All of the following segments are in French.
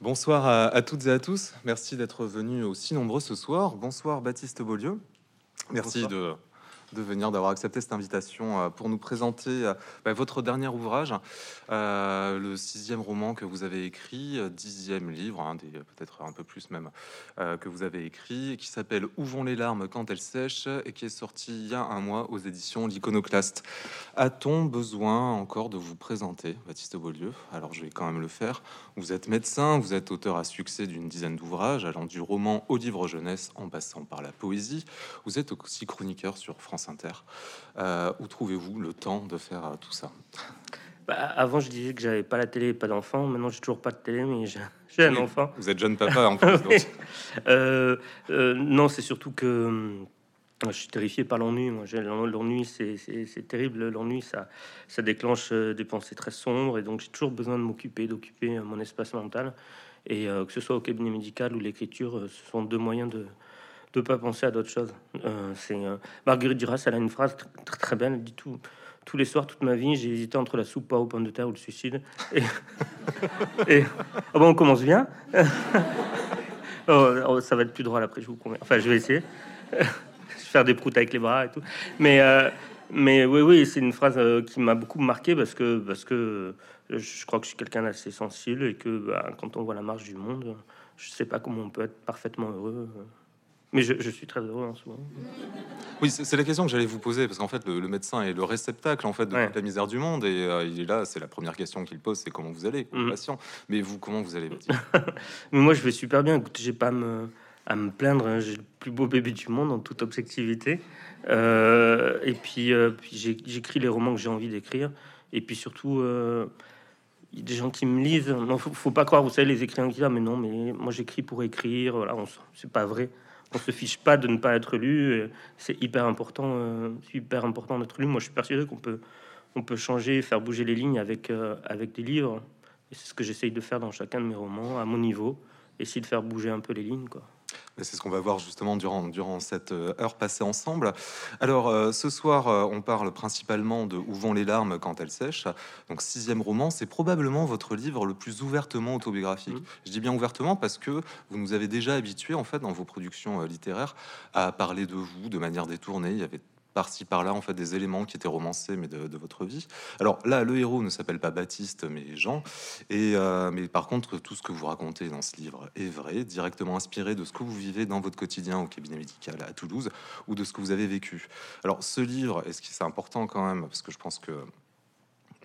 Bonsoir à, toutes et à tous. Merci d'être venus aussi nombreux ce soir. Bonsoir Baptiste Beaulieu. Merci de de venir, d'avoir accepté cette invitation euh, pour nous présenter euh, bah, votre dernier ouvrage, euh, le sixième roman que vous avez écrit, dixième livre, hein, peut-être un peu plus même, que vous avez écrit, qui s'appelle Où vont les larmes quand elles sèchent et qui est sorti il y a un mois aux éditions L'Iconoclaste. A-t-on besoin encore de vous présenter, Baptiste Beaulieu? Alors je vais quand même le faire. Vous êtes médecin, vous êtes auteur à succès d'une dizaine d'ouvrages, allant du roman au livre jeunesse en passant par la poésie. Vous êtes aussi chroniqueur sur France Inter. Euh, où trouvez-vous le temps de faire euh, tout ça? Bah, Avant, je disais que j'avais pas la télé et pas d'enfant. Maintenant, j'ai toujours pas de télé, mais j'ai un enfant. Vous êtes jeune papa en plus. Euh, non, c'est surtout que je suis terrifié par l'ennui. Moi, l'ennui, c'est terrible. L'ennui, ça, ça déclenche des pensées très sombres, et donc j'ai toujours besoin de m'occuper, d'occuper mon espace mental. Et que ce soit au cabinet médical ou l'écriture, ce sont deux moyens de, de pas penser à d'autres choses. Euh, euh, Marguerite Duras, elle a une phrase très, très belle. Elle dit tout tous les soirs, toute ma vie, j'ai hésité entre la soupe aux pommes de terre ou le suicide. Et, et bon, on commence bien. Oh, oh, ça va être plus drôle après, je vous promets. Enfin, je vais essayer. faire des proutes avec les bras et tout. Mais, euh, mais oui, oui, c'est une phrase qui m'a beaucoup marqué parce que, parce que je crois que je suis quelqu'un d'assez sensible et que bah, quand on voit la marche du monde, je sais pas comment on peut être parfaitement heureux. Mais je, suis très heureux en ce moment. Oui, c'est la question que j'allais vous poser, parce qu'en fait, le, médecin est le réceptacle en fait de toute la misère du monde, et euh, il est là. C'est la première question qu'il pose, c'est comment vous allez, mm. patient. Mais vous, comment vous allez Mais moi, je vais super bien. Écoutez, j'ai pas à me, à me plaindre. Hein. J'ai le plus beau bébé du monde en toute objectivité. Euh, et puis, euh, puis j'écris les romans que j'ai envie d'écrire. Et puis surtout, il y a des gens qui me lisent. Non, faut, faut pas croire, vous savez, les écrivains qui disent ah, mais non, mais moi j'écris pour écrire. Voilà, c'est pas vrai on se fiche pas de ne pas être lu. C'est hyper important, euh, hyper important d'être lu. Moi, je suis persuadé qu'on peut, on peut changer, faire bouger les lignes avec, euh, avec des livres. Et c'est ce que j'essaye de faire dans chacun de mes romans, à mon niveau. Essayer de faire bouger un peu les lignes, quoi. C'est ce qu'on va voir justement durant, durant cette euh, heure passée ensemble. Alors, euh, ce soir, euh, on parle principalement de Où vont les larmes quand elles sèchent. Donc, sixième roman, c'est probablement votre livre le plus ouvertement autobiographique. Mmh. Je dis bien ouvertement parce que vous nous avez déjà habitué, en fait, dans vos productions littéraires, à parler de vous de manière détournée. Il y avait par-ci par-là en fait des éléments qui étaient romancés mais de, votre vie. Alors là, le héros ne s'appelle pas Baptiste mais Jean. Et euh, mais par contre, tout ce que vous racontez dans ce livre est vrai, directement inspiré de ce que vous vivez dans votre quotidien au cabinet médical à Toulouse ou de ce que vous avez vécu. Alors ce livre, est-ce que c'est important quand même? Parce que je pense que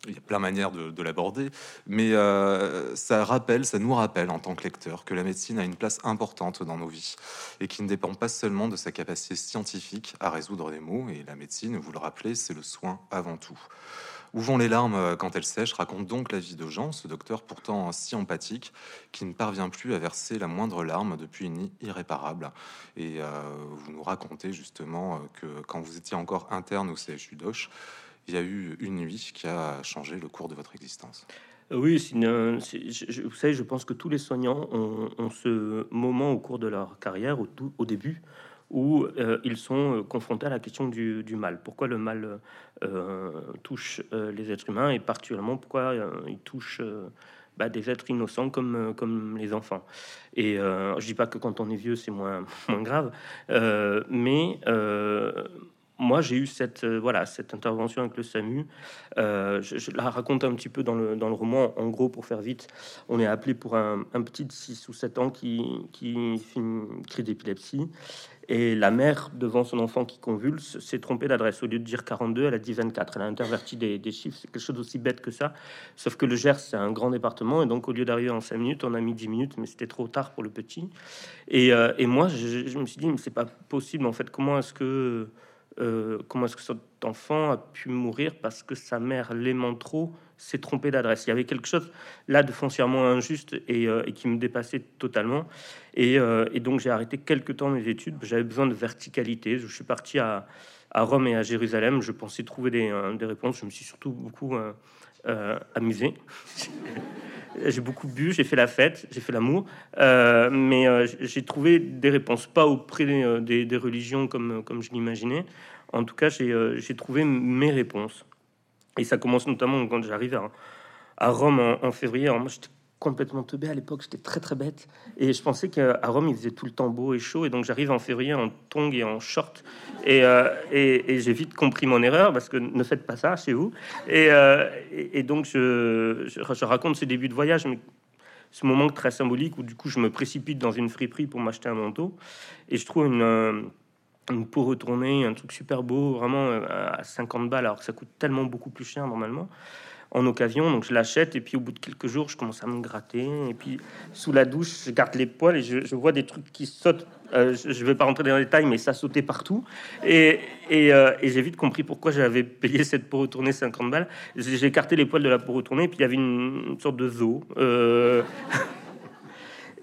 il y a plein de manières de, l'aborder, mais euh, ça rappelle, ça nous rappelle en tant que lecteur que la médecine a une place importante dans nos vies et qui ne dépend pas seulement de sa capacité scientifique à résoudre les maux. Et la médecine, vous le rappelez, c'est le soin avant tout. Où vont les larmes euh, quand elles sèchent raconte donc la vie de Jean, ce docteur pourtant si empathique qui ne parvient plus à verser la moindre larme depuis une irréparable. Et euh, vous nous racontez justement que quand vous étiez encore interne au CHU d'Auch, il y a eu une nuit qui a changé le cours de votre existence. Euh, oui, je, vous savez, je pense que tous les soignants ont, ce moment au cours de leur carrière, au, au début, où euh, ils sont euh, confrontés à la question du, mal. Pourquoi le mal touche les êtres humains et particulièrement pourquoi il touche bah, des êtres innocents comme, comme les enfants. Et je dis pas que quand on est vieux, c'est moins, moins grave, mais moi, j'ai eu cette, euh, voilà, cette intervention avec le SAMU. Euh, je, la raconte un petit peu dans le, dans le roman. En gros, pour faire vite, on est appelé pour un, petit de 6 ou 7 ans qui, qui fait une crise d'épilepsie. Et la mère, devant son enfant qui convulse, s'est trompée d'adresse. Au lieu de dire 42, elle a dit 24. Elle a interverti des, des chiffres. C'est quelque chose d'aussi bête que ça. Sauf que le Gers, c'est un grand département. Et donc, au lieu d'arriver en 5 minutes, on a mis 10 minutes. Mais c'était trop tard pour le petit. Et, euh, et moi, je, je, me suis dit, mais c'est pas possible. En fait, comment est-ce que euh, comment est-ce que cet enfant a pu mourir parce que sa mère, l'aimant trop, s'est trompée d'adresse? Il y avait quelque chose là de foncièrement injuste et, euh, qui me dépassait totalement. Euh, et, donc j'ai arrêté quelques temps mes études. J'avais besoin de verticalité. Je suis parti à, Rome et à Jérusalem. Je pensais trouver des réponses. Je me suis surtout beaucoup amusé. j'ai beaucoup bu, j'ai fait la fête, j'ai fait l'amour, euh, mais euh, j'ai trouvé des réponses, pas auprès des, religions comme, comme je l'imaginais. En tout cas, j'ai euh, trouvé mes réponses. Et ça commence notamment quand j'arrive à, à, Rome en, février. Complètement teubé à l'époque, j'étais très très bête. Et je pensais qu'à Rome, il faisait tout le temps beau et chaud. Et donc j'arrive en février en tongs et en short. Et, euh, j'ai vite compris mon erreur parce que ne faites pas ça chez vous. Et, euh, donc je, je, raconte ce début de voyage, mais ce moment très symbolique où du coup je me précipite dans une friperie pour m'acheter un manteau. Et je trouve une euh, une peau retournée, un truc super beau, vraiment à 50 balles, alors que ça coûte tellement beaucoup plus cher normalement en occasion. Donc je l'achète et puis au bout de quelques jours, je commence à me gratter. Et puis sous la douche, je garde les poils et je, vois des trucs qui sautent. Euh, je ne vais pas rentrer dans les détails, mais ça sautait partout. Et, euh, j'ai vite compris pourquoi j'avais payé cette peau retournée 50 balles. J'ai écarté les poils de la peau retournée, et puis il y avait une, sorte de zoo. Euh,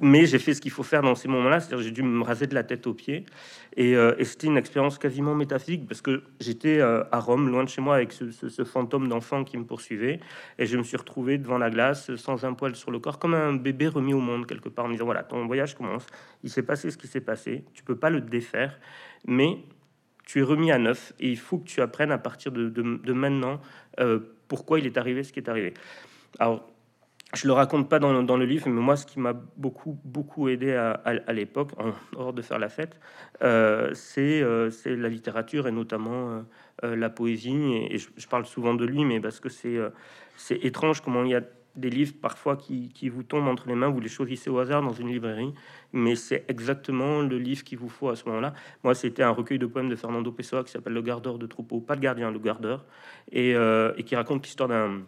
mais j'ai fait ce qu'il faut faire dans ces moments-là, c'est-à-dire j'ai dû me raser de la tête aux pieds, et, euh, c'était une expérience quasiment métaphysique parce que j'étais euh, à Rome, loin de chez moi, avec ce, fantôme d'enfant qui me poursuivait, et je me suis retrouvé devant la glace, sans un poil sur le corps, comme un bébé remis au monde quelque part, en me disant voilà, ton voyage commence, il s'est passé ce qui s'est passé, tu peux pas le défaire, mais tu es remis à neuf, et il faut que tu apprennes à partir de, maintenant euh, pourquoi il est arrivé ce qui est arrivé. Alors je le raconte pas dans, dans, le livre, mais moi, ce qui m'a beaucoup, beaucoup aidé à, à, l'époque, en hors de faire la fête, euh, euh, c'est la littérature et notamment euh, la poésie. Et, je, parle souvent de lui, mais parce que c'est c'est étrange comment il y a des livres parfois qui, qui, vous tombent entre les mains, vous les choisissez au hasard dans une librairie, mais c'est exactement le livre qu'il vous faut à ce moment-là. Moi, c'était un recueil de poèmes de Fernando Pessoa qui s'appelle Le gardeur de troupeau, pas le gardien, le gardeur, et, et qui raconte l'histoire d'un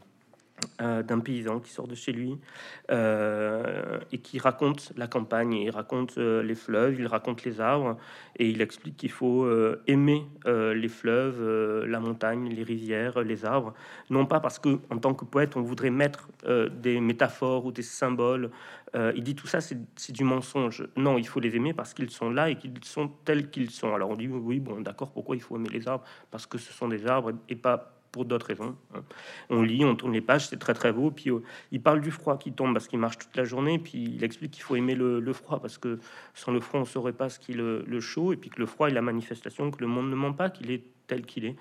euh, d'un paysan qui sort de chez lui euh, et qui raconte la campagne, il raconte euh, les fleuves, il raconte les arbres et il explique qu'il faut aimer les fleuves, la montagne, les rivières, les arbres, non pas parce que en tant que poète on voudrait mettre des métaphores ou des symboles. il dit tout ça c'est du mensonge. Non, il faut les aimer parce qu'ils sont là et qu'ils sont tels qu'ils sont. Alors on dit oui bon d'accord pourquoi il faut aimer les arbres? Parce que ce sont des arbres et pas pour d'autres raisons. Hein. On lit, on tourne les pages, c'est très très beau. Puis euh, il parle du froid qui tombe parce qu'il marche toute la journée. Puis il explique qu'il faut aimer le, froid parce que sans le froid, on saurait pas ce qu'est le, le, chaud. Et puis que le froid est la manifestation que le monde ne ment pas, qu'il est tel qu'il est.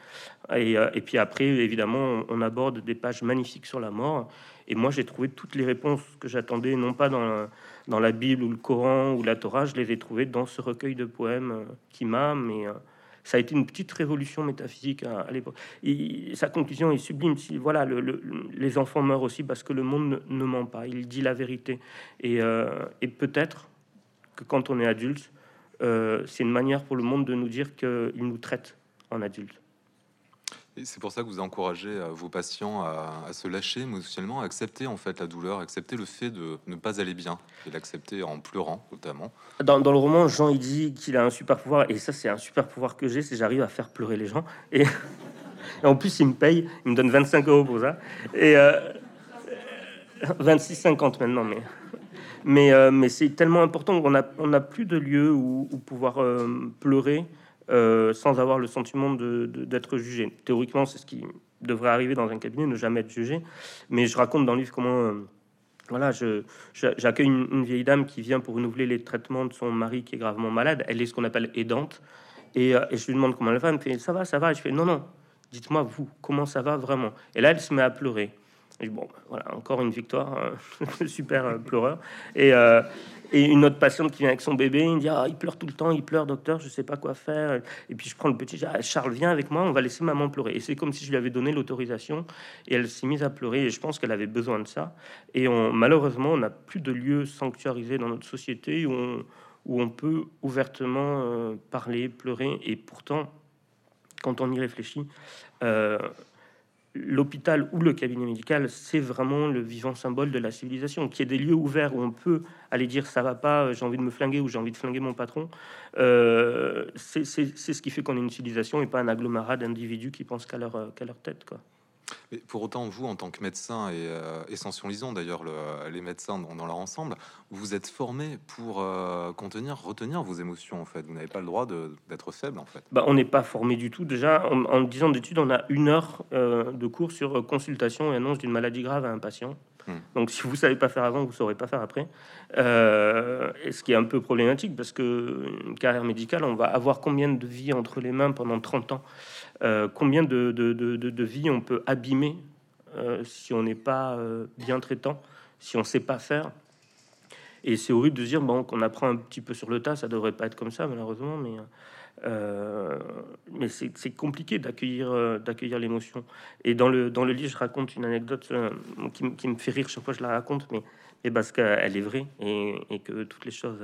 Et, euh, puis après, évidemment, on, aborde des pages magnifiques sur la mort. Et moi, j'ai trouvé toutes les réponses que j'attendais, non pas dans la, dans la Bible ou le Coran ou la Torah, je les ai trouvées dans ce recueil de poèmes euh, qui m'a, mais ça a été une petite révolution métaphysique à, l'époque. Et sa conclusion est sublime. Voilà, le, les enfants meurent aussi parce que le monde ne, ment pas. Il dit la vérité. Et, euh, peut-être que quand on est adulte, euh, c'est une manière pour le monde de nous dire qu'il nous traite en adulte. C'est pour ça que vous encouragez euh, vos patients à, se lâcher émotionnellement, à accepter en fait la douleur, accepter le fait de ne pas aller bien et l'accepter en pleurant notamment. Dans, le roman, Jean il dit qu'il a un super pouvoir et ça c'est un super pouvoir que j'ai, c'est j'arrive à faire pleurer les gens et, en plus il me paye, il me donne 25 euros pour ça et 26,50 euh, maintenant mais mais, euh, mais c'est tellement important on n'a plus de lieu où, pouvoir pleurer sans avoir le sentiment d'être jugé. Théoriquement, c'est ce qui devrait arriver dans un cabinet, ne jamais être jugé. Mais je raconte dans le livre comment, euh, voilà, j'accueille une, vieille dame qui vient pour renouveler les traitements de son mari qui est gravement malade. Elle est ce qu'on appelle aidante. Et, euh, et, je lui demande comment elle va. Elle me fait ça va, ça va. Et je fais non, non. Dites-moi vous, comment ça va vraiment? Et là, elle se met à pleurer. Bon, ben, voilà, encore une victoire, super pleureur. Et, et une autre patiente qui vient avec son bébé, il dit ah, il pleure tout le temps, il pleure, docteur, je sais pas quoi faire. Et puis je prends le petit, ah, Charles, viens avec moi, on va laisser maman pleurer. Et c'est comme si je lui avais donné l'autorisation et elle s'est mise à pleurer. Et je pense qu'elle avait besoin de ça. Et on, malheureusement, on n'a plus de lieux sanctuarisés dans notre société où on, où on peut ouvertement euh, parler, pleurer. Et pourtant, quand on y réfléchit, euh, l'hôpital ou le cabinet médical, c'est vraiment le vivant symbole de la civilisation. Qui est des lieux ouverts où on peut aller dire ça va pas, j'ai envie de me flinguer ou j'ai envie de flinguer mon patron. Euh, c'est ce qui fait qu'on est une civilisation et pas un agglomérat d'individus qui pensent qu'à leur, qu'à leur tête. Quoi. Mais pour autant, vous, en tant que médecin, et euh, essentialisons d'ailleurs les médecins dans, leur ensemble, vous êtes formé pour euh, contenir, retenir vos émotions, en fait. Vous n'avez pas le droit d'être faible, en fait. Bah, on n'est pas formé du tout. Déjà, en, en 10 ans d'études, on a une heure euh, de cours sur consultation et annonce d'une maladie grave à un patient. Hmm. Donc, si vous savez pas faire avant, vous saurez pas faire après. et ce qui est un peu problématique, parce que une carrière médicale, on va avoir combien de vies entre les mains pendant 30 ans? euh, combien de, de, de, vies on peut abîmer euh, si on n'est pas euh, bien traitant, si on sait pas faire? Et c'est horrible de dire bon qu'on apprend un petit peu sur le tas, ça devrait pas être comme ça malheureusement, mais euh, mais c'est compliqué d'accueillir euh, l'émotion. Et dans le dans le livre, je raconte une anecdote euh, qui, qui, me fait rire chaque fois que je la raconte, mais, mais parce qu'elle est vraie et, et, que toutes les choses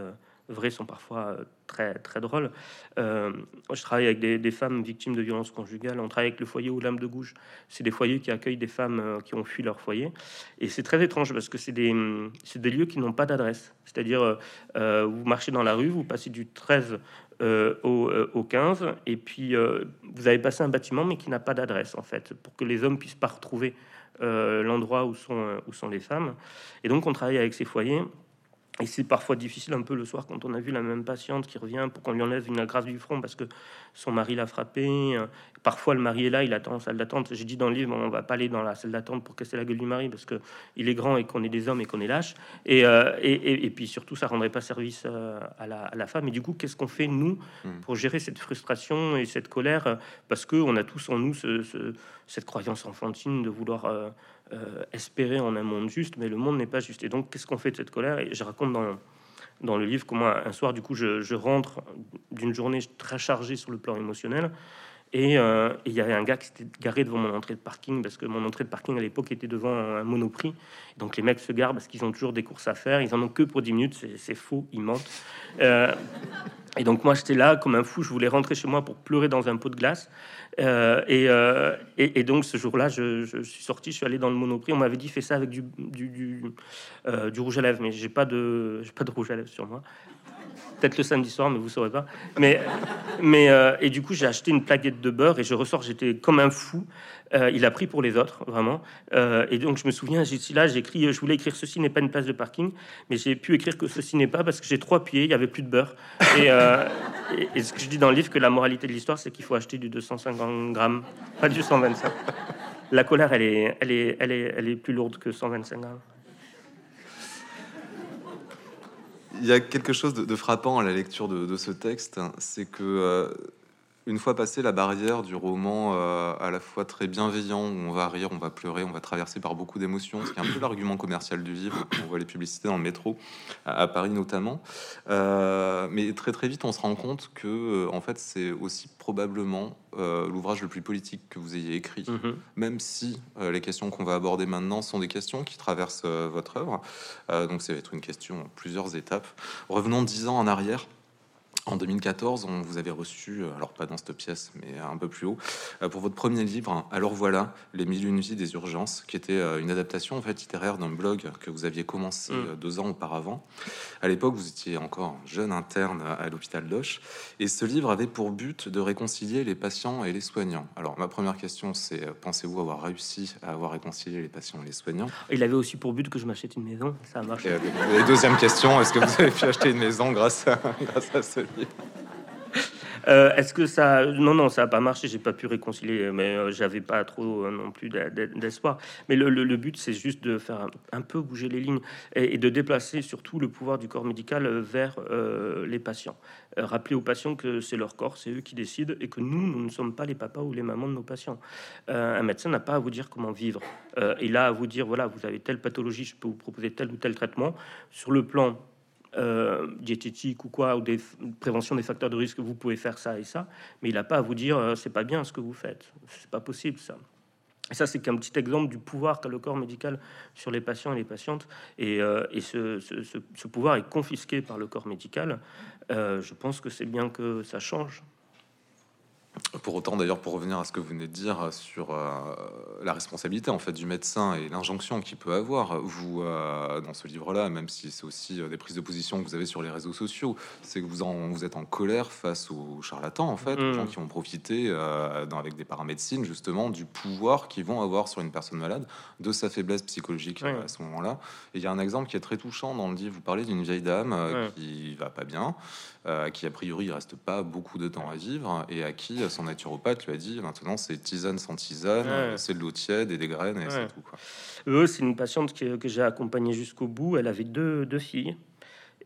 vraies sont parfois euh, très très drôles. Euh, je travaille avec des, femmes victimes de violences conjugales. On travaille avec le foyer aux lames de gouge. C'est des foyers qui accueillent des femmes euh, qui ont fui leur foyer. Et c'est très étrange parce que c'est des, des lieux qui n'ont pas d'adresse. C'est-à-dire, vous marchez dans la rue, vous passez du 13 au, au, 15, et puis vous avez passé un bâtiment mais qui n'a pas d'adresse en fait, pour que les hommes puissent pas retrouver l'endroit où sont, où sont les femmes. Et donc on travaille avec ces foyers et c'est parfois difficile un peu le soir quand on a vu la même patiente qui revient pour qu'on lui enlève une grâce du front parce que son mari l'a frappé. Parfois le mari est là, il attend en salle d'attente. J'ai dit dans le livre, on va pas aller dans la salle d'attente pour casser la gueule du mari parce que il est grand et qu'on est des hommes et qu'on est lâche. Et, euh, et, et, puis surtout, ça rendrait pas service euh, à la, à la femme. Et du coup, qu'est-ce qu'on fait nous hmm. pour gérer cette frustration et cette colère? Parce que on a tous en nous ce, cette croyance enfantine de vouloir euh, euh, espérer en un monde juste, mais le monde n'est pas juste. Et donc, qu'est-ce qu'on fait de cette colère? Et je raconte dans, dans le livre comment un soir, du coup, je, rentre d'une journée très chargée sur le plan émotionnel. Euh, et il y avait un gars qui s'était garé devant mon entrée de parking parce que mon entrée de parking à l'époque était devant un monoprix. Donc les mecs se garent parce qu'ils ont toujours des courses à faire. Ils en ont que pour 10 minutes. C'est faux, ils mentent. Euh, et donc moi j'étais là comme un fou. Je voulais rentrer chez moi pour pleurer dans un pot de glace. Euh, et, et, donc ce jour-là, je, suis sorti, je suis allé dans le monoprix. On m'avait dit fais ça avec du, du rouge à lèvres, mais j'ai pas de j'ai pas de rouge à lèvres sur moi peut-être le samedi soir, mais vous saurez pas. Mais, mais euh, et du coup, j'ai acheté une plaquette de beurre et je ressors, j'étais comme un fou. Euh, il a pris pour les autres, vraiment. Euh, et donc, je me souviens, j'ai là, j'ai écrit, je voulais écrire ceci n'est pas une place de parking, mais j'ai pu écrire que ceci n'est pas parce que j'ai trois pieds, il y avait plus de beurre. Et, et, ce que je dis dans le livre, que la moralité de l'histoire, c'est qu'il faut acheter du 250 grammes, pas du 125. La colère, elle est, elle est, elle est, elle est plus lourde que 125 grammes. Il y a quelque chose de, frappant à la lecture de, ce texte, c'est que euh, une fois passé la barrière du roman euh, à la fois très bienveillant, où on va rire, on va pleurer, on va traverser par beaucoup d'émotions, ce qui est un peu l'argument commercial du livre, on voit les publicités dans le métro, à, Paris notamment. Euh, mais très très vite, on se rend compte que euh, en fait, c'est aussi probablement l'ouvrage le plus politique que vous ayez écrit, mm-hmm. même si les questions qu'on va aborder maintenant sont des questions qui traversent votre œuvre. donc ça va être une question en plusieurs étapes. Revenons dix ans en arrière. En 2014, on vous avait reçu, euh, alors pas dans cette pièce, mais un peu plus haut, euh, pour votre premier livre, hein, Alors voilà, Les mille une vies des urgences, qui était euh, une adaptation en fait littéraire d'un blog que vous aviez commencé mm. deux ans auparavant. À l'époque, vous étiez encore jeune interne à l'hôpital Loche, et ce livre avait pour but de réconcilier les patients et les soignants. Alors ma première question, c'est pensez-vous avoir réussi à avoir réconcilié les patients et les soignants? Il avait aussi pour but que je m'achète une maison, ça a marché. Et, deuxième question, est-ce que vous avez pu acheter une maison grâce à, grâce à ce livre? Euh, est-ce que ça... Non, non, ça n'a pas marché. J'ai pas pu réconcilier, mais euh, j'avais pas trop euh, non plus d'espoir. Mais le, but, c'est juste de faire un, peu bouger les lignes et, de déplacer surtout le pouvoir du corps médical vers les patients. rappeler aux patients que c'est leur corps, c'est eux qui décident et que nous, nous ne sommes pas les papas ou les mamans de nos patients. un médecin n'a pas à vous dire comment vivre. il a à vous dire voilà, vous avez telle pathologie, je peux vous proposer tel ou tel traitement. Sur le plan euh, diététique ou quoi, ou des prévention des facteurs de risque, vous pouvez faire ça et ça, mais il n'a pas à vous dire euh, c'est pas bien ce que vous faites, c'est pas possible ça. Et ça, c'est qu'un petit exemple du pouvoir qu'a le corps médical sur les patients et les patientes. Et, euh, ce, pouvoir est confisqué par le corps médical. je pense que c'est bien que ça change. Pour autant, d'ailleurs, pour revenir à ce que vous venez de dire sur euh, la responsabilité en fait du médecin et l'injonction qu'il peut avoir, vous euh, dans ce livre-là, même si c'est aussi euh, des prises de position que vous avez sur les réseaux sociaux, c'est que vous en vous êtes en colère face aux charlatans en fait, aux gens mm. qui ont profité dans, avec des paramédecines justement du pouvoir qu'ils vont avoir sur une personne malade, de sa faiblesse psychologique à ce moment-là. Et il y a un exemple qui est très touchant dans le livre. Vous parlez d'une vieille dame qui va pas bien, qui a priori reste pas beaucoup de temps à vivre et à qui son naturopathe lui a dit maintenant c'est tisane sans tisane, c'est de l'eau tiède et des graines et c'est tout. Quoi. c'est une patiente que, que j'ai accompagnée jusqu'au bout. Elle avait deux, deux filles.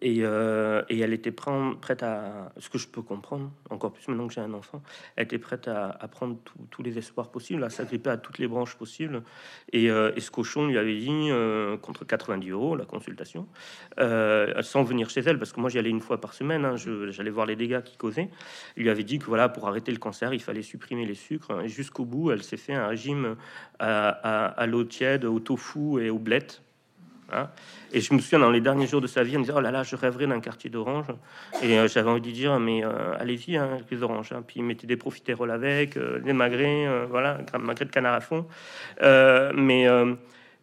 Et, euh, et elle était prête à, ce que je peux comprendre, encore plus maintenant que j'ai un enfant, elle était prête à, prendre tous les espoirs possibles, à s'agripper à toutes les branches possibles. Et, et ce cochon lui avait dit, contre 90 euros la consultation, sans venir chez elle, parce que moi j'y allais une fois par semaine, hein, j'allais voir les dégâts qui causaient. Il lui avait dit que voilà, pour arrêter le cancer, il fallait supprimer les sucres. Et jusqu'au bout, elle s'est fait un régime à, l'eau tiède, au tofu et aux blettes. Hein. Et je me souviens dans les derniers jours de sa vie, elle me disait Oh là là, je rêverais d'un quartier d'orange. Et euh, j'avais envie de dire Mais euh, allez-y, hein, les oranges. Hein. Puis il mettait des profiteroles avec, euh, des magrets, voilà, magret de canard à fond. mais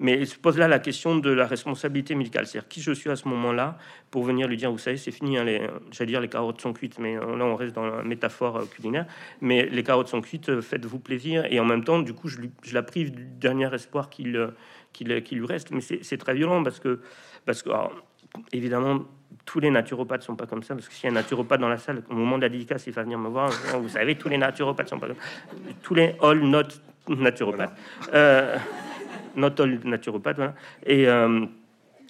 mais il se pose là la question de la responsabilité médicale, c'est-à-dire qui je suis à ce moment-là pour venir lui dire, vous savez, c'est fini, hein, j'allais dire les carottes sont cuites, mais euh, là on reste dans la métaphore euh, culinaire, mais les carottes sont cuites, euh, faites-vous plaisir, et en même temps, du coup, je, je la prive du dernier espoir qu'il, qu'il, lui reste, mais c'est, très violent parce que, parce que évidemment, tous les naturopathes sont pas comme ça, parce que s'il y a un naturopathe dans la salle, au moment de la dédicace, il va venir me voir, vous savez, tous les naturopathes sont pas comme tous les all not naturopathes all naturopathe. Et euh,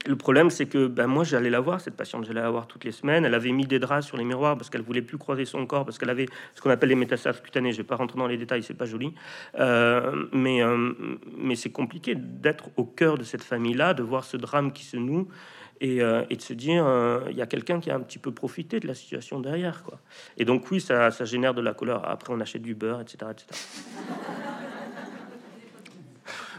le problème, c'est que ben, moi, j'allais la voir, cette patiente, j'allais la voir toutes les semaines. Elle avait mis des draps sur les miroirs parce qu'elle voulait plus croiser son corps, parce qu'elle avait ce qu'on appelle les métastases cutanées. Je vais pas rentrer dans les détails, c'est pas joli. Euh, mais euh, mais c'est compliqué d'être au cœur de cette famille-là, de voir ce drame qui se noue. Et, et de se dire, il y a quelqu'un qui a un petit peu profité de la situation derrière. Quoi. Et donc oui, ça, ça génère de la couleur. Après, on achète du beurre, etc. etc.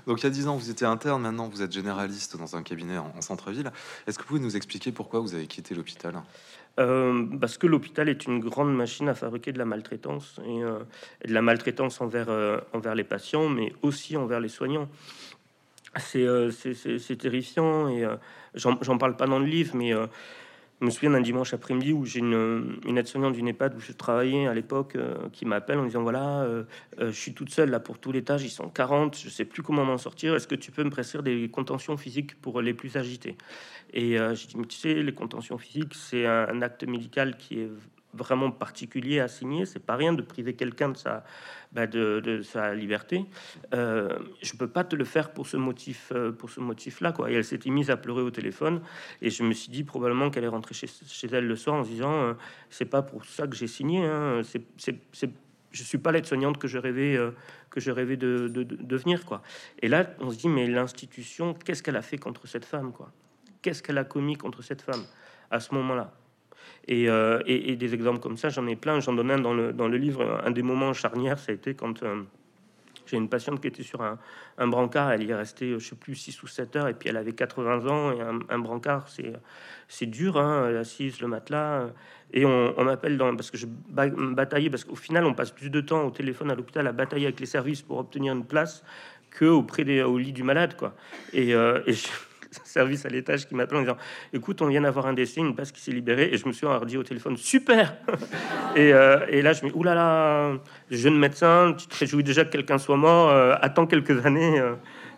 Donc il y a 10 ans, vous étiez interne, maintenant vous êtes généraliste dans un cabinet en, centre-ville. Est-ce que vous pouvez nous expliquer pourquoi vous avez quitté l'hôpital? Euh, parce que l'hôpital est une grande machine à fabriquer de la maltraitance et, euh, de la maltraitance envers, euh, envers les patients, mais aussi envers les soignants. C'est terrifiant et j'en parle pas dans le livre, mais je me souviens d'un dimanche après-midi où j'ai une, une aide-soignante d'une EHPAD où je travaillais à l'époque euh, qui m'appelle en disant voilà, euh, euh, je suis toute seule là pour tout l'étage, ils sont 40, je sais plus comment m'en sortir. Est-ce que tu peux me prescrire des contentions physiques pour les plus agités? Et j'ai dit mais tu sais, les contentions physiques, c'est un, acte médical qui est vraiment particulier à signer. C'est pas rien de priver quelqu'un de sa, bah, de, sa liberté. Euh, je peux pas te le faire pour ce motif, euh, pour ce motif-là, quoi. Et elle s'était mise à pleurer au téléphone, et je me suis dit probablement qu'elle est rentrée chez, chez, elle le soir en se disant euh, c'est pas pour ça que j'ai signé. Hein. C'est, je suis pas l'aide-soignante que je rêvais, euh, que je rêvais de, de, de, devenir, quoi. Et là, on se dit mais l'institution, qu'est-ce qu'elle a fait contre cette femme, quoi? Qu'est-ce qu'elle a commis contre cette femme à ce moment-là? Euh, et, des exemples comme ça, j'en ai plein. J'en donne un dans le, dans le livre. Un des moments charnières, ça a été quand euh, j'ai une patiente qui était sur un, un, brancard. Elle y est restée, je sais plus, 6 ou 7 heures. Et puis elle avait 80 ans. Et un, brancard, c'est, dur, hein, assise, le matelas. Et on, on m'appelle dans, parce que je bataillais, parce qu'au final, on passe plus de temps au téléphone à l'hôpital à batailler avec les services pour obtenir une place que auprès des, au lit du malade. quoi. Euh, service à l'étage qui m'appelle en disant Écoute, on vient d'avoir un décès, une passe qui s'est libérée. Et je me suis dit au téléphone Super et, euh, et, là, je me dis Oulala, là là, jeune médecin, tu te réjouis déjà que quelqu'un soit mort, euh, attends quelques années.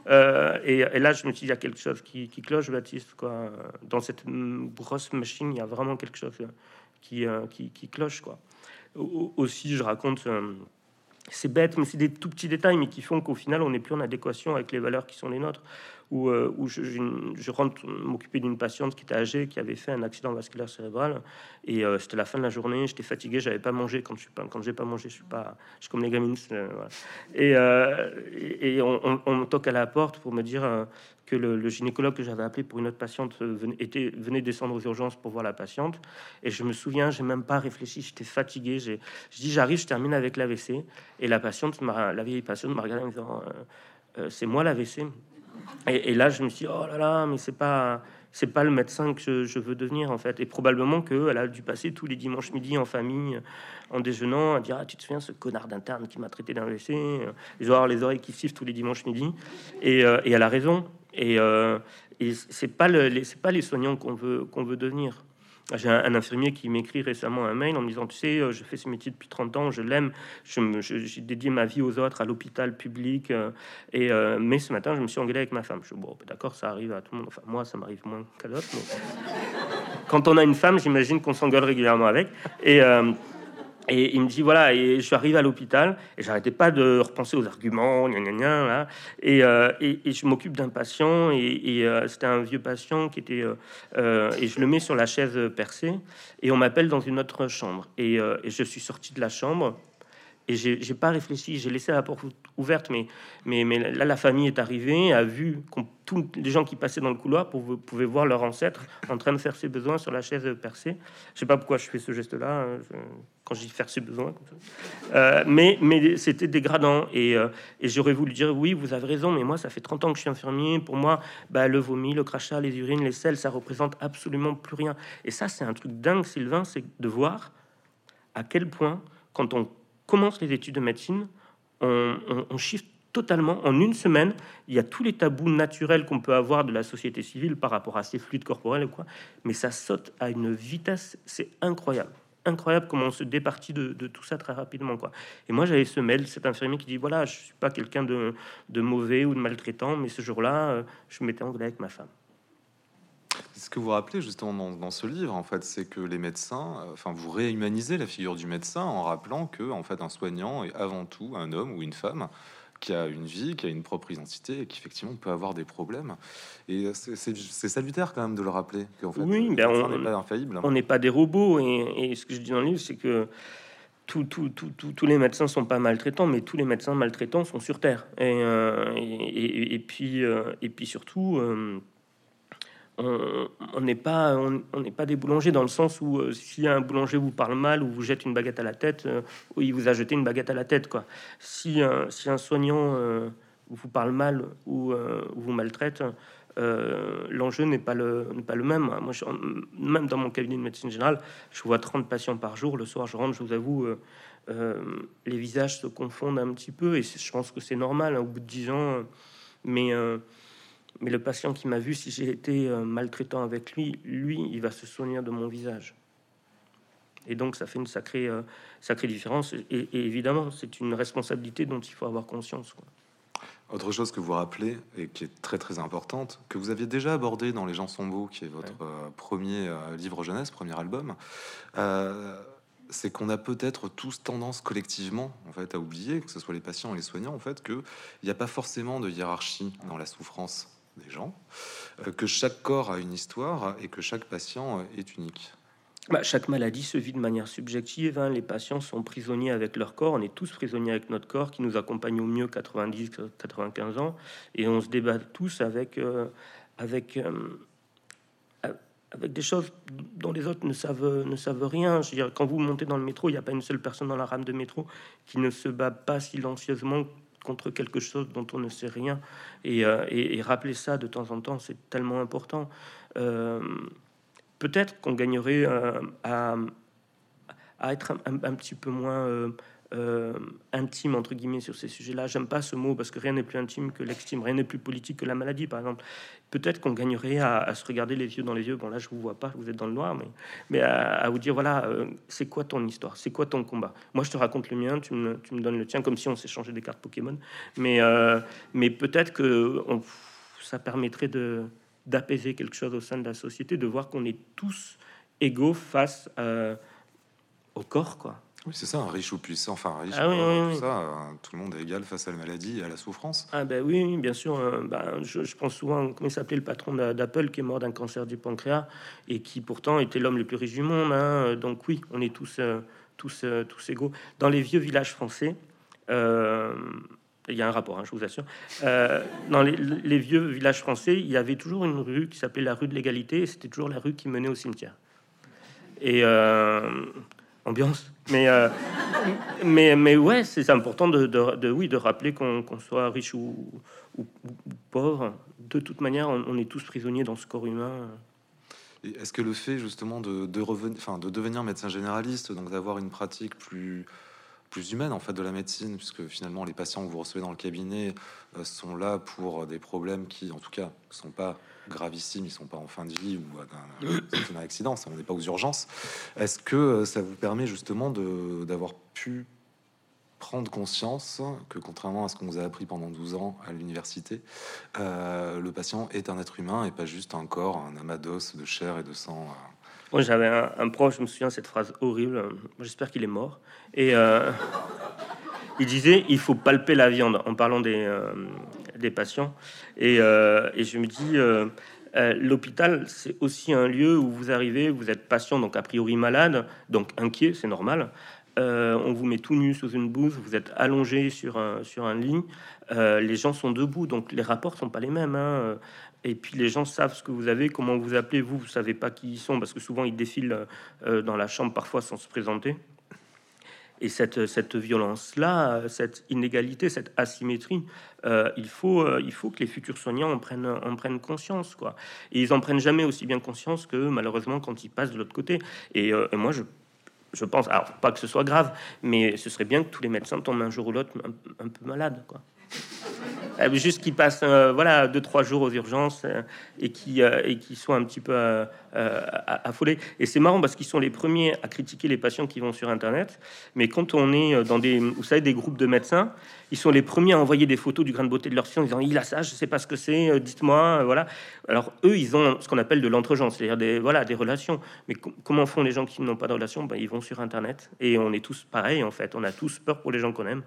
Euh, et, là, je me suis dit Il y a quelque chose qui, cloche, Baptiste. Quoi. Dans cette grosse machine, il y a vraiment quelque chose qui, qui, qui cloche. Quoi. aussi, je raconte c'est bête, mais c'est des tout petits détails, mais qui font qu'au final, on n'est plus en adéquation avec les valeurs qui sont les nôtres où, euh, je, rentre m'occuper d'une patiente qui était âgée, qui avait fait un accident vasculaire cérébral, et euh, c'était la fin de la journée, j'étais fatigué, j'avais pas mangé. Quand je suis pas, quand j'ai pas mangé, je suis pas, je suis comme les gamines. Euh, et, et on, on, me toque à la porte pour me dire que le, gynécologue que j'avais appelé pour une autre patiente venait, descendre aux urgences pour voir la patiente. Et je me souviens, j'ai même pas réfléchi, j'étais fatigué. Je dis, j'arrive, je termine avec l'AVC. Et la patiente, la vieille patiente, m'a regardé en disant, c'est moi l'AVC. Et, là, je me suis dit, oh là là, mais c'est pas, c'est pas le médecin que je, veux devenir en fait. Et probablement qu'elle a dû passer tous les dimanches midi en famille, en déjeunant, à dire, ah, tu te souviens, ce connard d'interne qui m'a traité d'un WC, ils avoir les oreilles qui sifflent tous les dimanches midi. Euh, et elle a raison. Et, euh, et c'est pas les soignants qu'on veut, devenir. J'ai un, infirmier qui m'écrit récemment un mail en me disant Tu sais, euh, je fais ce métier depuis 30 ans, je l'aime, j'ai je, dédié ma vie aux autres, à l'hôpital public. Euh, et, euh, mais ce matin, je me suis engueulé avec ma femme. Je Bon, ben d'accord, ça arrive à tout le monde. Enfin, moi, ça m'arrive moins qu'à d'autres. Quand on a une femme, j'imagine qu'on s'engueule régulièrement avec. Et. Et il me dit voilà, et je suis arrivé à l'hôpital et j'arrêtais pas de repenser aux arguments, gna gna gna, là, et, euh, et, je m'occupe d'un patient et, euh, c'était un vieux patient qui était euh, et je le mets sur la chaise percée et on m'appelle dans une autre chambre. Et je suis sorti de la chambre et j'ai pas réfléchi, j'ai laissé la porte ouverte, mais, mais, mais là, la famille est arrivée, a vu tous les gens qui passaient dans le couloir vous pouvez voir leur ancêtre en train de faire ses besoins sur la chaise percée. Je sais pas pourquoi je fais ce geste-là hein, quand je dis faire ses besoins, euh, mais, mais c'était dégradant et, euh, et j'aurais voulu dire oui, vous avez raison, mais moi ça fait 30 ans que je suis infirmier. Pour moi, bah, le vomi, le crachat, les urines, les selles, ça représente absolument plus rien. Et ça, c'est un truc dingue, Sylvain, c'est de voir à quel point quand on commence les études de médecine, on, on, totalement en une semaine. Il y a tous les tabous naturels qu'on peut avoir de la société civile par rapport à ces fluides corporels ou quoi, mais ça saute à une vitesse, c'est incroyable. Incroyable comment on se départit de, de, tout ça très rapidement. Quoi. Et moi, j'avais ce mail, cet infirmier qui dit Voilà, je suis pas quelqu'un de, de, mauvais ou de maltraitant, mais ce jour-là, euh, je m'étais engueulé avec ma femme. Ce que vous rappelez justement dans, dans ce livre, en fait, c'est que les médecins, euh, enfin, vous réhumanisez la figure du médecin en rappelant que, en fait, un soignant est avant tout un homme ou une femme qui a une vie, qui a une propre identité et qui effectivement peut avoir des problèmes. Et c'est salutaire quand même de le rappeler qu'en fait, oui, ben on n'est pas infaillible. On n'est pas des robots. Et, et, ce que je dis dans le livre, c'est que tous les médecins sont pas maltraitants, mais tous les médecins maltraitants sont sur Terre. Et, euh, et, et puis, euh, et puis surtout. Euh, on n'est pas on pas des boulangers dans le sens où euh, si un boulanger vous parle mal ou vous jette une baguette à la tête, euh, il vous a jeté une baguette à la tête quoi. Si un si un soignant euh, vous parle mal ou euh, vous maltraite, euh, l'enjeu n'est pas le pas le même. Moi, je, même dans mon cabinet de médecine générale, je vois 30 patients par jour. Le soir, je rentre, je vous avoue. Euh, les visages se confondent un petit peu et je pense que c'est normal hein, au bout de 10 ans, mais mais le patient qui m'a vu, si j'ai été euh, maltraitant avec lui, lui, il va se souvenir de mon visage. Et donc, ça fait une sacrée, euh, sacrée différence. Et, et évidemment, c'est une responsabilité dont il faut avoir conscience. Quoi. Autre chose que vous rappelez et qui est très très importante, que vous aviez déjà abordé dans Les gens sont beaux, qui est votre ouais. euh, premier euh, livre jeunesse, premier album, c'est qu'on a peut-être tous tendance collectivement en fait à oublier, que ce soit les patients et les soignants, en fait, qu'il n'y a pas forcément de hiérarchie dans la souffrance des gens, euh, que chaque corps a une histoire et que chaque patient euh, est unique. Bah, chaque maladie se vit de manière subjective. Hein. Les patients sont prisonniers avec leur corps. On est tous prisonniers avec notre corps qui nous accompagne au mieux 90-95 ans. Et on se débat tous avec, euh, avec, avec des choses dont les autres ne savent, ne savent rien. Je veux dire, quand vous montez dans le métro, il n'y a pas une seule personne dans la rame de métro qui ne se bat pas silencieusement contre quelque chose dont on ne sait rien. Et, euh, et, et rappeler ça de temps en temps, c'est tellement important. Euh, Peut-être qu'on gagnerait euh, à, à, être un, petit peu moins euh, intime entre guillemets sur ces sujets-là. J'aime pas ce mot parce que rien n'est plus intime que l'extime, rien n'est plus politique que la maladie, par exemple. Peut-être qu'on gagnerait à, se regarder les yeux dans les yeux. Bon là, je vous vois pas, vous êtes dans le noir, mais à, vous dire voilà, euh, c'est quoi ton histoire, c'est quoi ton combat? Moi, je te raconte le mien, tu me, donnes le tien, comme si on s'échangeait des cartes Pokémon. Mais euh, peut-être que ça permettrait de d'apaiser quelque chose au sein de la société, de voir qu'on est tous égaux face au corps, quoi. Oui, c'est ça, un riche ou puissant, enfin riche, ah, oui, oui, tout, ça, euh, tout le monde est égal face à la maladie et à la souffrance. Ah ben oui, bien sûr. Euh, ben, je, je, pense souvent, comment il s'appelait le patron d'Apple qui est mort d'un cancer du pancréas et qui pourtant était l'homme le plus riche du monde. Hein, donc oui, on est tous, euh, tous, euh, tous égaux. Dans les vieux villages français, euh, il y a un rapport, hein, je vous assure. Euh, dans les, les, vieux villages français, il y avait toujours une rue qui s'appelait la rue de l'égalité, et c'était toujours la rue qui menait au cimetière. Et euh, ambiance. Mais, euh, mais, mais ouais, c'est important de, de, de, oui, de rappeler qu'on qu soit riche ou, ou, pauvre. De toute manière, on, est tous prisonniers dans ce corps humain. Est-ce que le fait justement de, de, enfin, de devenir médecin généraliste, donc d'avoir une pratique plus plus humaine en fait de la médecine, puisque finalement les patients que vous recevez dans le cabinet euh, sont là pour des problèmes qui, en tout cas, ne sont pas gravissimes, ils sont pas en fin de vie ou d'un accident, ça on n'est pas aux urgences. Est-ce que euh, ça vous permet justement d'avoir pu prendre conscience que contrairement à ce qu'on vous a appris pendant 12 ans à l'université, euh, le patient est un être humain et pas juste un corps, un amas d'os, de chair et de sang. Euh Moi, j'avais un, proche, je me souviens cette phrase horrible. J'espère qu'il est mort. Et euh, il disait il faut palper la viande en parlant des, euh, des patients. Et, et, je me dis l'hôpital, c'est aussi un lieu où vous arrivez, vous êtes patient, donc a priori malade, donc inquiet, c'est normal. On vous met tout nu sous une bouse, vous êtes allongé sur un, sur un lit, les gens sont debout, donc les rapports sont pas les mêmes. Hein. Et puis les gens savent ce que vous avez, comment vous appelez, vous, vous savez pas qui ils sont, parce que souvent ils défilent euh, dans la chambre parfois sans se présenter. Et cette, cette violence-là, cette inégalité, cette asymétrie, euh, il, faut, euh, il faut que les futurs soignants en prennent, en prennent conscience. Quoi. Et ils en prennent jamais aussi bien conscience que malheureusement quand ils passent de l'autre côté. Et, moi, je, je pense, alors pas que ce soit grave, mais ce serait bien que tous les médecins tombent un jour ou l'autre un, peu malades. Quoi. Euh, juste qu'ils passent euh, voilà deux trois jours aux urgences euh, et qui et qui soient un petit peu affolés. Et c'est marrant parce qu'ils sont les premiers à critiquer les patients qui vont sur Internet. Mais quand on est dans des des groupes de médecins, ils sont les premiers à envoyer des photos du grain de beauté de leur fille en disant il a ça, je sais pas ce que c'est, dites-moi, voilà. Alors eux, ils ont ce qu'on appelle de l'entregent, c'est-à-dire des voilà des relations. Mais comment font les gens qui n'ont pas de relations ben, ils vont sur Internet et on est tous pareils en fait. On a tous peur pour les gens qu'on aime.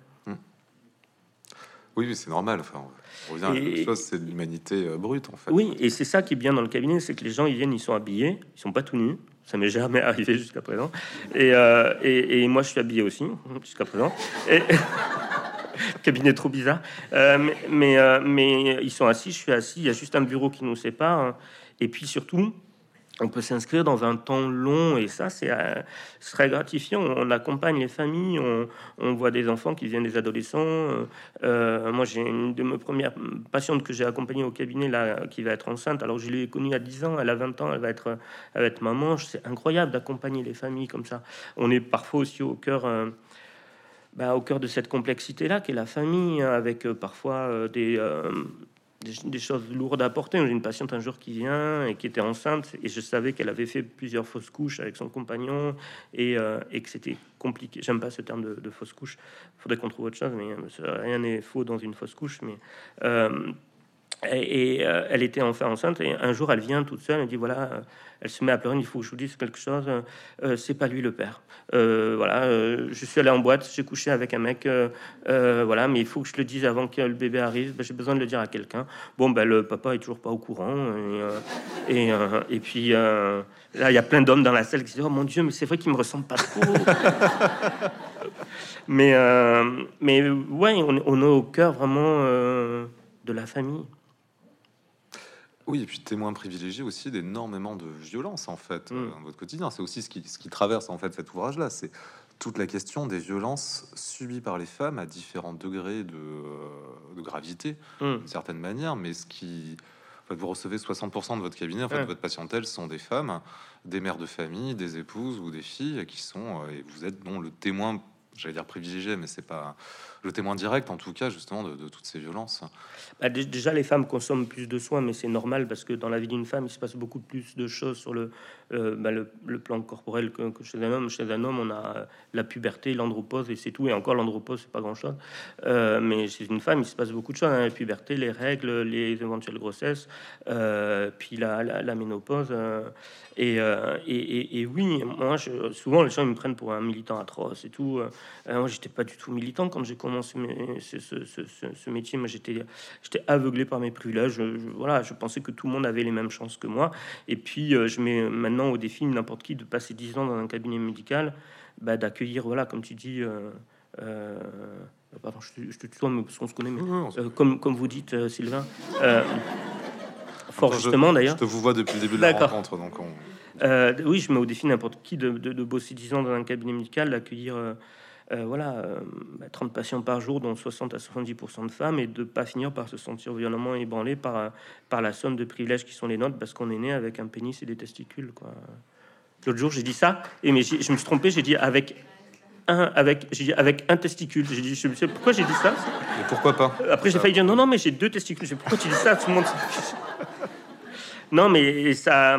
Oui, c'est normal. Enfin, on revient chose, c'est l'humanité euh, brute, en fait. Oui, et c'est ça qui est bien dans le cabinet, c'est que les gens, ils viennent, ils sont habillés, ils sont pas tout nus. Ça m'est jamais arrivé jusqu'à présent. Et, euh, et, moi, je suis habillé aussi, jusqu'à présent. Et... cabinet trop bizarre. Euh, mais, mais, mais, ils sont assis, je suis assis, il y a juste un bureau qui nous sépare. Hein. Et puis surtout, on peut s'inscrire dans un temps long et ça, c'est euh, très gratifiant. On accompagne les familles, on, voit des enfants qui viennent des adolescents. Euh, euh, moi, j'ai une de mes premières patientes que j'ai accompagnée au cabinet là, qui va être enceinte. Alors, je l'ai connue à 10 ans, elle a 20 ans, elle va être, elle va être maman. C'est incroyable d'accompagner les familles comme ça. On est parfois aussi au cœur. Bah, au cœur de cette complexité-là, qui est la famille, avec parfois des, des, choses lourdes à porter. J'ai une patiente un jour qui vient et qui était enceinte et je savais qu'elle avait fait plusieurs fausses couches avec son compagnon et, euh, que c'était compliqué. J'aime pas ce terme de, de fausse couche. Faudrait qu'on trouve autre chose, mais euh, rien n'est faux dans une fausse couche. Mais euh, et, elle était enfin enceinte et un jour elle vient toute seule et dit voilà elle se met à pleurer, il faut que je vous dise quelque chose, euh, c'est pas lui le père. Euh, voilà, euh, je suis allé en boîte, j'ai couché avec un mec, voilà, mais il faut que je le dise avant que le bébé arrive, ben, j'ai besoin de le dire à quelqu'un. Bon, ben le papa est toujours pas au courant, et, puis là, il y a plein d'hommes dans la salle qui se disent, oh mon Dieu, mais c'est vrai qu'il me ressemble pas trop. mais, mais ouais, on, est au cœur vraiment de la famille. Oui, et puis témoin privilégié aussi d'énormément de violence en fait mm. euh, dans votre quotidien. C'est aussi ce qui, ce qui traverse en fait cet ouvrage-là. C'est toute la question des violences subies par les femmes à différents degrés de, de gravité, mm. d'une certaine manière. Mais ce qui, vous recevez 60% de votre cabinet, en fait, votre patientèle sont des femmes, des mères de famille, des épouses ou des filles qui sont, euh, et vous êtes non le témoin, j'allais dire privilégié, mais c'est pas le témoin direct, en tout cas, justement, de, toutes ces violences. Bah, déjà, les femmes consomment plus de soins, mais c'est normal parce que dans la vie d'une femme, il se passe beaucoup plus de choses sur le, euh, bah, le, plan corporel que, chez un homme. Chez un homme, on a la puberté, l'andropause, et c'est tout. Et encore, l'andropause, c'est pas grand-chose. Euh, mais chez une femme, il se passe beaucoup de choses. Hein. la puberté, les règles, les éventuelles grossesses, euh, puis la, la, ménopause. Et, et, oui, moi, je, souvent, les gens me prennent pour un militant atroce et tout. moi, j'étais pas du tout militant quand j'ai commencé ce, ce, métier, moi j'étais, aveuglé par mes privilèges. Je, voilà, je pensais que tout le monde avait les mêmes chances que moi. Et puis euh, je mets maintenant au défi n'importe qui de passer 10 ans dans un cabinet médical, bah, d'accueillir, voilà, comme tu dis. Euh, euh, pardon, je, te tutoie, mais parce qu'on se connaît, mais comme, comme vous dites, Sylvain. fort justement d'ailleurs. Je te vous vois depuis le début de la rencontre, donc oui, je mets au défi n'importe qui de, de, de, bosser 10 ans dans un cabinet médical, d'accueillir euh, voilà, 30 euh, bah, patients par jour, dont 60 à 70% de femmes, et de pas finir par se sentir violemment ébranlé par, euh, par la somme de privilèges qui sont les nôtres parce qu'on est né avec un pénis et des testicules. Quoi. L'autre jour, j'ai dit ça, et mais je me suis trompé, j'ai dit avec un, avec, j'ai dit avec un testicule. J'ai dit, je sais pourquoi j'ai dit ça? Et pourquoi pas? Après, j'ai failli dire non, non, mais j'ai deux testicules. J'ai pourquoi tu dis ça? Tout le monde. non, mais ça,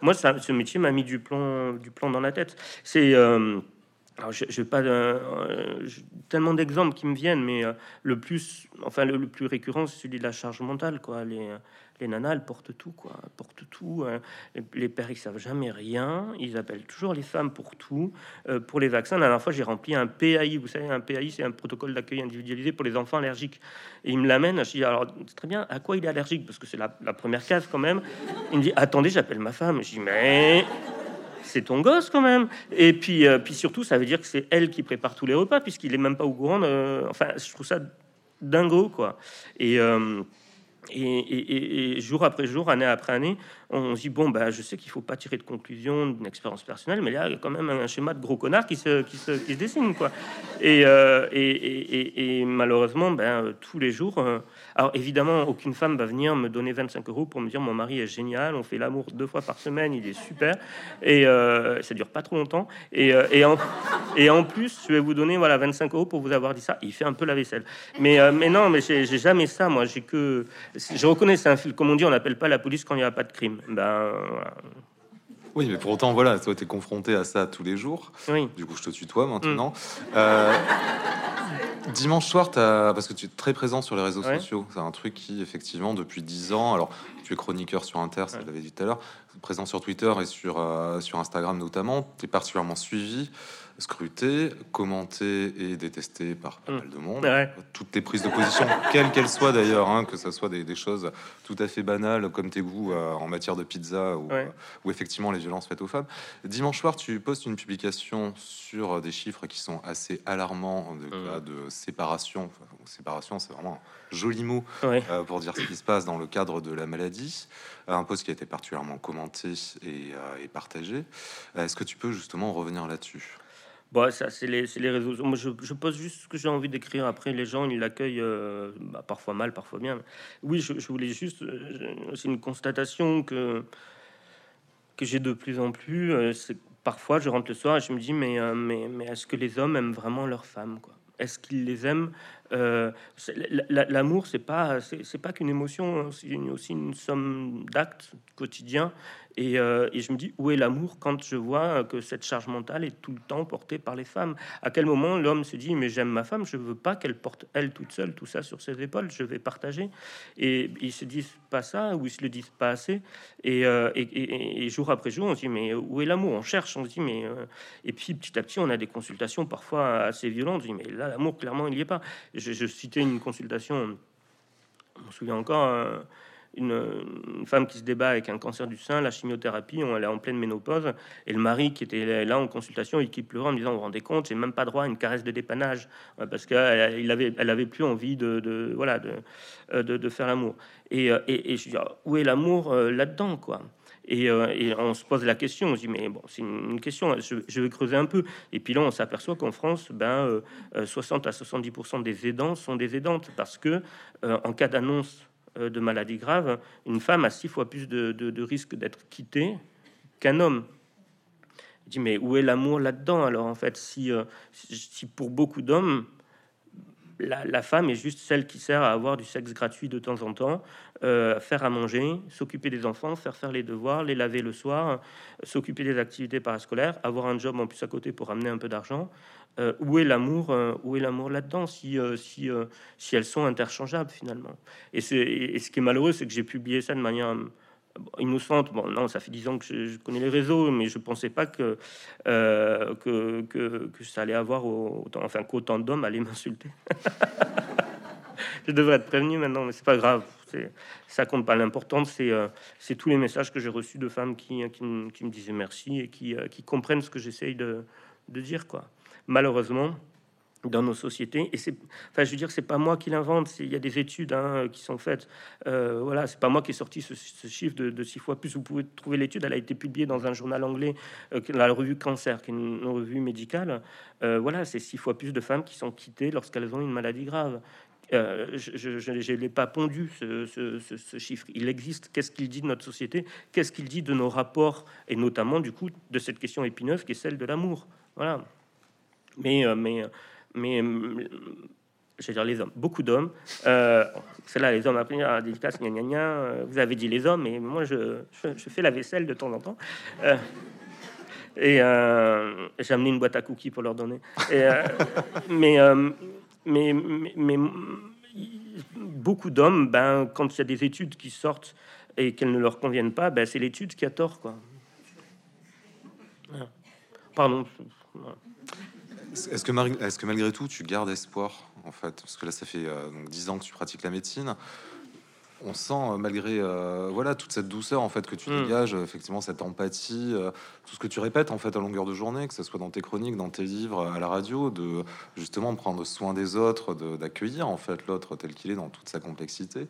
moi, ça, ce métier m'a mis du plomb, du plomb dans la tête. C'est alors, je, je pas tellement d'exemples qui me viennent, mais le plus, enfin le, plus récurrent, c'est celui de la charge mentale, quoi. Les, les nanas, elles portent tout, quoi. Portent tout. Hein. Les pères, ils savent jamais rien. Ils appellent toujours les femmes pour tout. Euh, pour les vaccins, la dernière fois, j'ai rempli un PAI. Vous savez, un PAI, c'est un protocole d'accueil individualisé pour les enfants allergiques. Et il me l'amène. Je dis, alors, très bien, à quoi il est allergique? Parce que c'est la, première case, quand même. Il me dit, attendez, j'appelle ma femme. Je dis, mais c'est ton gosse quand même. Et puis, euh, puis surtout, ça veut dire que c'est elle qui prépare tous les repas, puisqu'il est même pas au courant. Enfin, je trouve ça dingo, quoi. Et, euh, et, jour après jour, année après année, on se dit bon, bah, je sais qu'il faut pas tirer de conclusion d'une expérience personnelle, mais là, il y a quand même un schéma de gros connard qui se, qui se, qui dessine, quoi. Et, euh, et, malheureusement, ben, tous les jours, euh, alors évidemment, aucune femme va venir me donner 25 euros pour me dire mon mari est génial, on fait l'amour deux fois par semaine, il est super, et euh, ça dure pas trop longtemps. Et, en, et en plus, je vais vous donner voilà 25 euros pour vous avoir dit ça. Il fait un peu la vaisselle, mais non, mais j'ai jamais ça, moi. J'ai que je reconnais, c'est un film, comme on dit, on n'appelle pas la police quand il n'y a pas de crime. Ben, Oui, mais pour autant, voilà, toi, tu es confronté à ça tous les jours. Oui. Du coup, je te tutoie maintenant. Mm. Euh, dimanche soir, as... parce que tu es très présent sur les réseaux sociaux, c'est un truc qui, effectivement, depuis 10 ans, alors tu es chroniqueur sur Inter, ça je l'avais dit tout à l'heure, présent sur Twitter et sur, euh, sur Instagram notamment, tu es particulièrement suivi scruté, commenté et détesté par pas mm. mal de monde. Toutes tes prises de position, quelles qu'elles soient d'ailleurs, hein, que ce soit des, choses tout à fait banales comme tes goûts euh, en matière de pizza ou, euh, ou, effectivement les violences faites aux femmes. Dimanche soir, tu postes une publication sur des chiffres qui sont assez alarmants de mm. cas de séparation. séparation, c'est vraiment un joli mot pour dire ce qui se passe dans le cadre de la maladie. Un post qui a été particulièrement commenté et, et partagé. Est-ce que tu peux justement revenir là-dessus? Bon, ça, c'est les, réseaux. Moi, je, je, pose juste ce que j'ai envie d'écrire. Après, les gens, ils l'accueillent euh, bah, parfois mal, parfois bien. Oui, je, voulais juste. Euh, c'est une constatation que, que j'ai de plus en plus. Euh, parfois, je rentre le soir et je me dis, mais, mais, mais est-ce que les hommes aiment vraiment leurs femmes Est-ce qu'ils les aiment L'amour, c'est pas, c'est pas qu'une émotion, c'est aussi une somme d'actes quotidiens euh, et, je me dis, où est l'amour quand je vois que cette charge mentale est tout le temps portée par les femmes? À quel moment l'homme se dit, mais j'aime ma femme, je veux pas qu'elle porte elle toute seule tout ça sur ses épaules, je vais partager? Et ils se disent pas ça, ou ils se le disent pas assez. Et, euh, jour après jour, on se dit, mais où est l'amour? On cherche, on se dit, mais... Euh, et puis petit à petit, on a des consultations parfois assez violentes. On dit, mais là, l'amour, clairement, il n'y est pas. Je, je, citais une consultation, on me souvient encore une, femme qui se débat avec un cancer du sein, la chimiothérapie, on, elle est en pleine ménopause, et le mari qui était là en consultation et qui pleurait en me disant, vous vous rendez compte, j'ai même pas droit à une caresse de dépannage, parce qu'elle avait, plus envie de, voilà, de, de, faire l'amour. Et, euh, et, et, je dis, ah, où est l'amour euh, là-dedans, quoi? Et, euh, on se pose la question, on se dit mais bon c'est une, question, je, vais creuser un peu. Et puis là on s'aperçoit qu'en France, ben 60 à 70% des aidants sont des aidantes parce que en cas d'annonce euh, de maladies graves, une femme a six fois plus de, de, risque d'être quittée qu'un homme. Je dis, mais où est l'amour là-dedans Alors, en fait, si, euh, si pour beaucoup d'hommes, la, femme est juste celle qui sert à avoir du sexe gratuit de temps en temps, euh, faire à manger, s'occuper des enfants, faire faire les devoirs, les laver le soir, s'occuper des activités parascolaires, avoir un job en plus à côté pour amener un peu d'argent, euh, où est l'amour euh, Où est l'amour là-dedans si, si, si elles sont interchangeables finalement? Et, et, ce qui est malheureux, c'est que j'ai publié ça de manière innocente. Bon, non, ça fait dix ans que je, connais les réseaux, mais je pensais pas que, que, que, que, ça allait avoir autant, enfin qu'autant d'hommes allaient m'insulter. je devrais être prévenu maintenant, mais c'est pas grave. Ça compte pas. L'important, c'est c'est tous les messages que j'ai reçus de femmes qui, qui, qui, me disaient merci et qui, qui comprennent ce que j'essaye de, de dire, quoi malheureusement, dans nos sociétés. Et c'est, enfin, je veux dire, c'est pas moi qui l'invente. Il y a des études hein, qui sont faites. Euh, voilà, c'est pas moi qui ai sorti ce, chiffre de, six fois plus. Vous pouvez trouver l'étude. Elle a été publiée dans un journal anglais, euh, la revue Cancer, qui est une, revue médicale. Euh, voilà, c'est six fois plus de femmes qui sont quittées lorsqu'elles ont une maladie grave. je ne l'ai pas pondu, ce, ce, chiffre. Il existe. Qu'est-ce qu'il dit de notre société? Qu'est-ce qu'il dit de nos rapports Et notamment, du coup, de cette question épineuse qui est celle de l'amour? Voilà. Mais, euh, mais, mais, euh, je dire les hommes, beaucoup d'hommes. Euh, c'est là, les hommes après la dédicace, gna, gna, gna, vous avez dit les hommes, mais moi je, je, fais la vaisselle de temps en temps. Et j'ai amené une boîte à cookies pour leur donner. mais, mais, mais, beaucoup d'hommes, ben, quand il y a des études qui sortent et qu'elles ne leur conviennent pas, ben, c'est l'étude qui a tort. Quoi. Pardon. Est-ce que, est que, malgré tout, tu gardes espoir, en fait? Parce que là, ça fait euh, donc 10 ans que tu pratiques la médecine. On sent, euh, malgré euh, voilà toute cette douceur en fait que tu hmm. dégages, effectivement cette empathie, tout ce que tu répètes en fait à longueur de journée, que ce soit dans tes chroniques, dans tes livres, à la radio, de justement prendre soin des autres, d'accueillir en fait l'autre tel qu'il est dans toute sa complexité.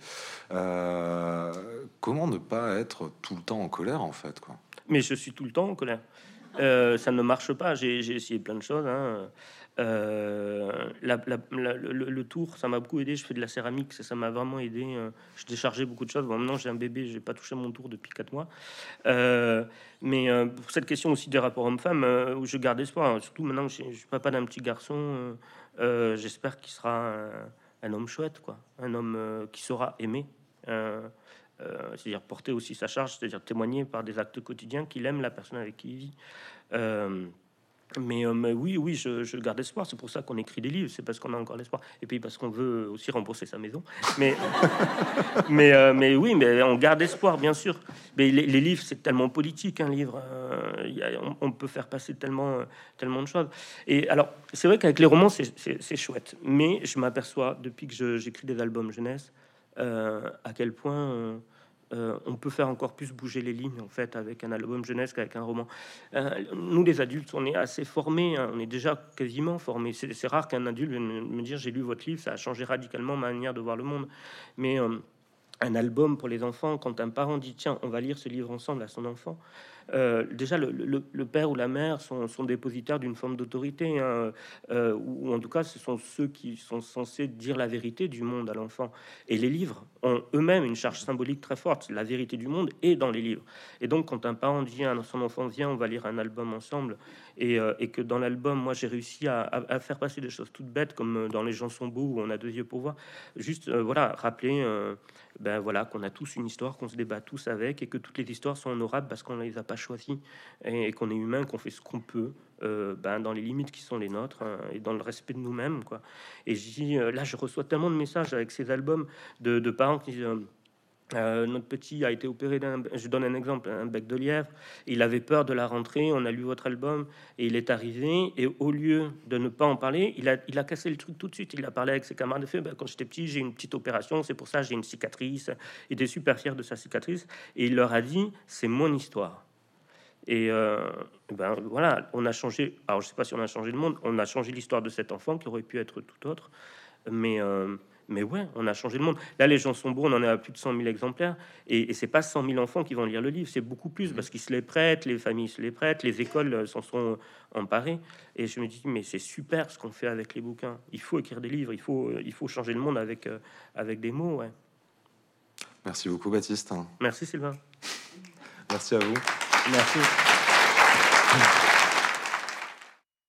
comment ne pas être tout le temps en colère en fait quoi? Mais je suis tout le temps en colère. Euh, ça ne marche pas. J'ai essayé plein de choses. Hein. Euh, le, tour, ça m'a beaucoup aidé. Je fais de la céramique, ça m'a vraiment aidé. Euh, je déchargeais beaucoup de choses. Maintenant, j'ai un bébé, j'ai pas touché mon tour depuis 4 mois. mais pour cette question aussi des rapports hommes-femmes, je garde espoir, hein. surtout maintenant je suis papa d'un petit garçon, j'espère qu'il sera un, un, homme chouette, quoi, un homme qui saura aimer. Euh, c'est-à-dire porter aussi sa charge, c'est-à-dire témoigner par des actes quotidiens qu'il aime la personne avec qui il vit. Euh, mais, euh, mais, oui, oui, je, garde espoir. C'est pour ça qu'on écrit des livres. C'est parce qu'on a encore l'espoir. Et puis parce qu'on veut aussi rembourser sa maison. Mais, oui, mais on garde espoir, bien sûr. Mais les, livres, c'est tellement politique, un livre. on, peut faire passer tellement, tellement de choses. Et alors, c'est vrai qu'avec les romans, c'est chouette. Mais je m'aperçois, depuis que j'écris des albums jeunesse, à quel point euh, euh, on peut faire encore plus bouger les lignes en fait avec un album jeunesse qu'avec un roman. nous les adultes, on est assez formés, hein, on est déjà quasiment formés. C'est rare qu'un adulte vienne me dire j'ai lu votre livre, ça a changé radicalement ma manière de voir le monde. Mais un album pour les enfants, quand un parent dit tiens, on va lire ce livre ensemble à son enfant, euh, déjà le, père ou la mère sont, dépositaires d'une forme d'autorité, hein, euh, ou en tout cas ce sont ceux qui sont censés dire la vérité du monde à l'enfant. Et les livres ont eux-mêmes une charge symbolique très forte. La vérité du monde est dans les livres. Et donc quand un parent dit à son enfant viens, on va lire un album ensemble, et, euh, que dans l'album, moi j'ai réussi à, faire passer des choses toutes bêtes, comme dans Les gens sont beaux où on a deux yeux pour voir, juste voilà rappeler ben voilà, qu'on a tous une histoire, qu'on se débat tous avec, et que toutes les histoires sont honorables parce qu'on les a pas choisies, et, qu'on est humain, qu'on fait ce qu'on peut, euh, ben, dans les limites qui sont les nôtres, hein, et dans le respect de nous-mêmes. quoi. Et euh, là, je reçois tellement de messages avec ces albums de, de parents qui disent... Euh, notre petit a été opéré d'un, je donne un exemple, un bec de lièvre. Il avait peur de la rentrée. On a lu votre album et il est arrivé. Et au lieu de ne pas en parler, il a, il a cassé le truc tout de suite. Il a parlé avec ses camarades de fait. Ben, quand j'étais petit, j'ai une petite opération. C'est pour ça j'ai une cicatrice. Il était super fier de sa cicatrice. Et il leur a dit c'est mon histoire. Et euh, ben voilà, on a changé. Alors je sais pas si on a changé le monde. On a changé l'histoire de cet enfant qui aurait pu être tout autre. Mais euh, mais ouais, on a changé le monde. Là, les gens sont beaux, on en est à plus de 100 000 exemplaires. Et, et c'est pas 100 000 enfants qui vont lire le livre, c'est beaucoup plus parce qu'ils se les prêtent, les familles se les prêtent, les écoles euh, s'en sont emparées. Et je me dis, mais c'est super ce qu'on fait avec les bouquins. Il faut écrire des livres, il faut, euh, il faut changer le monde avec, euh, avec des mots. Ouais. Merci beaucoup, Baptiste. Merci, Sylvain. Merci à vous. Merci.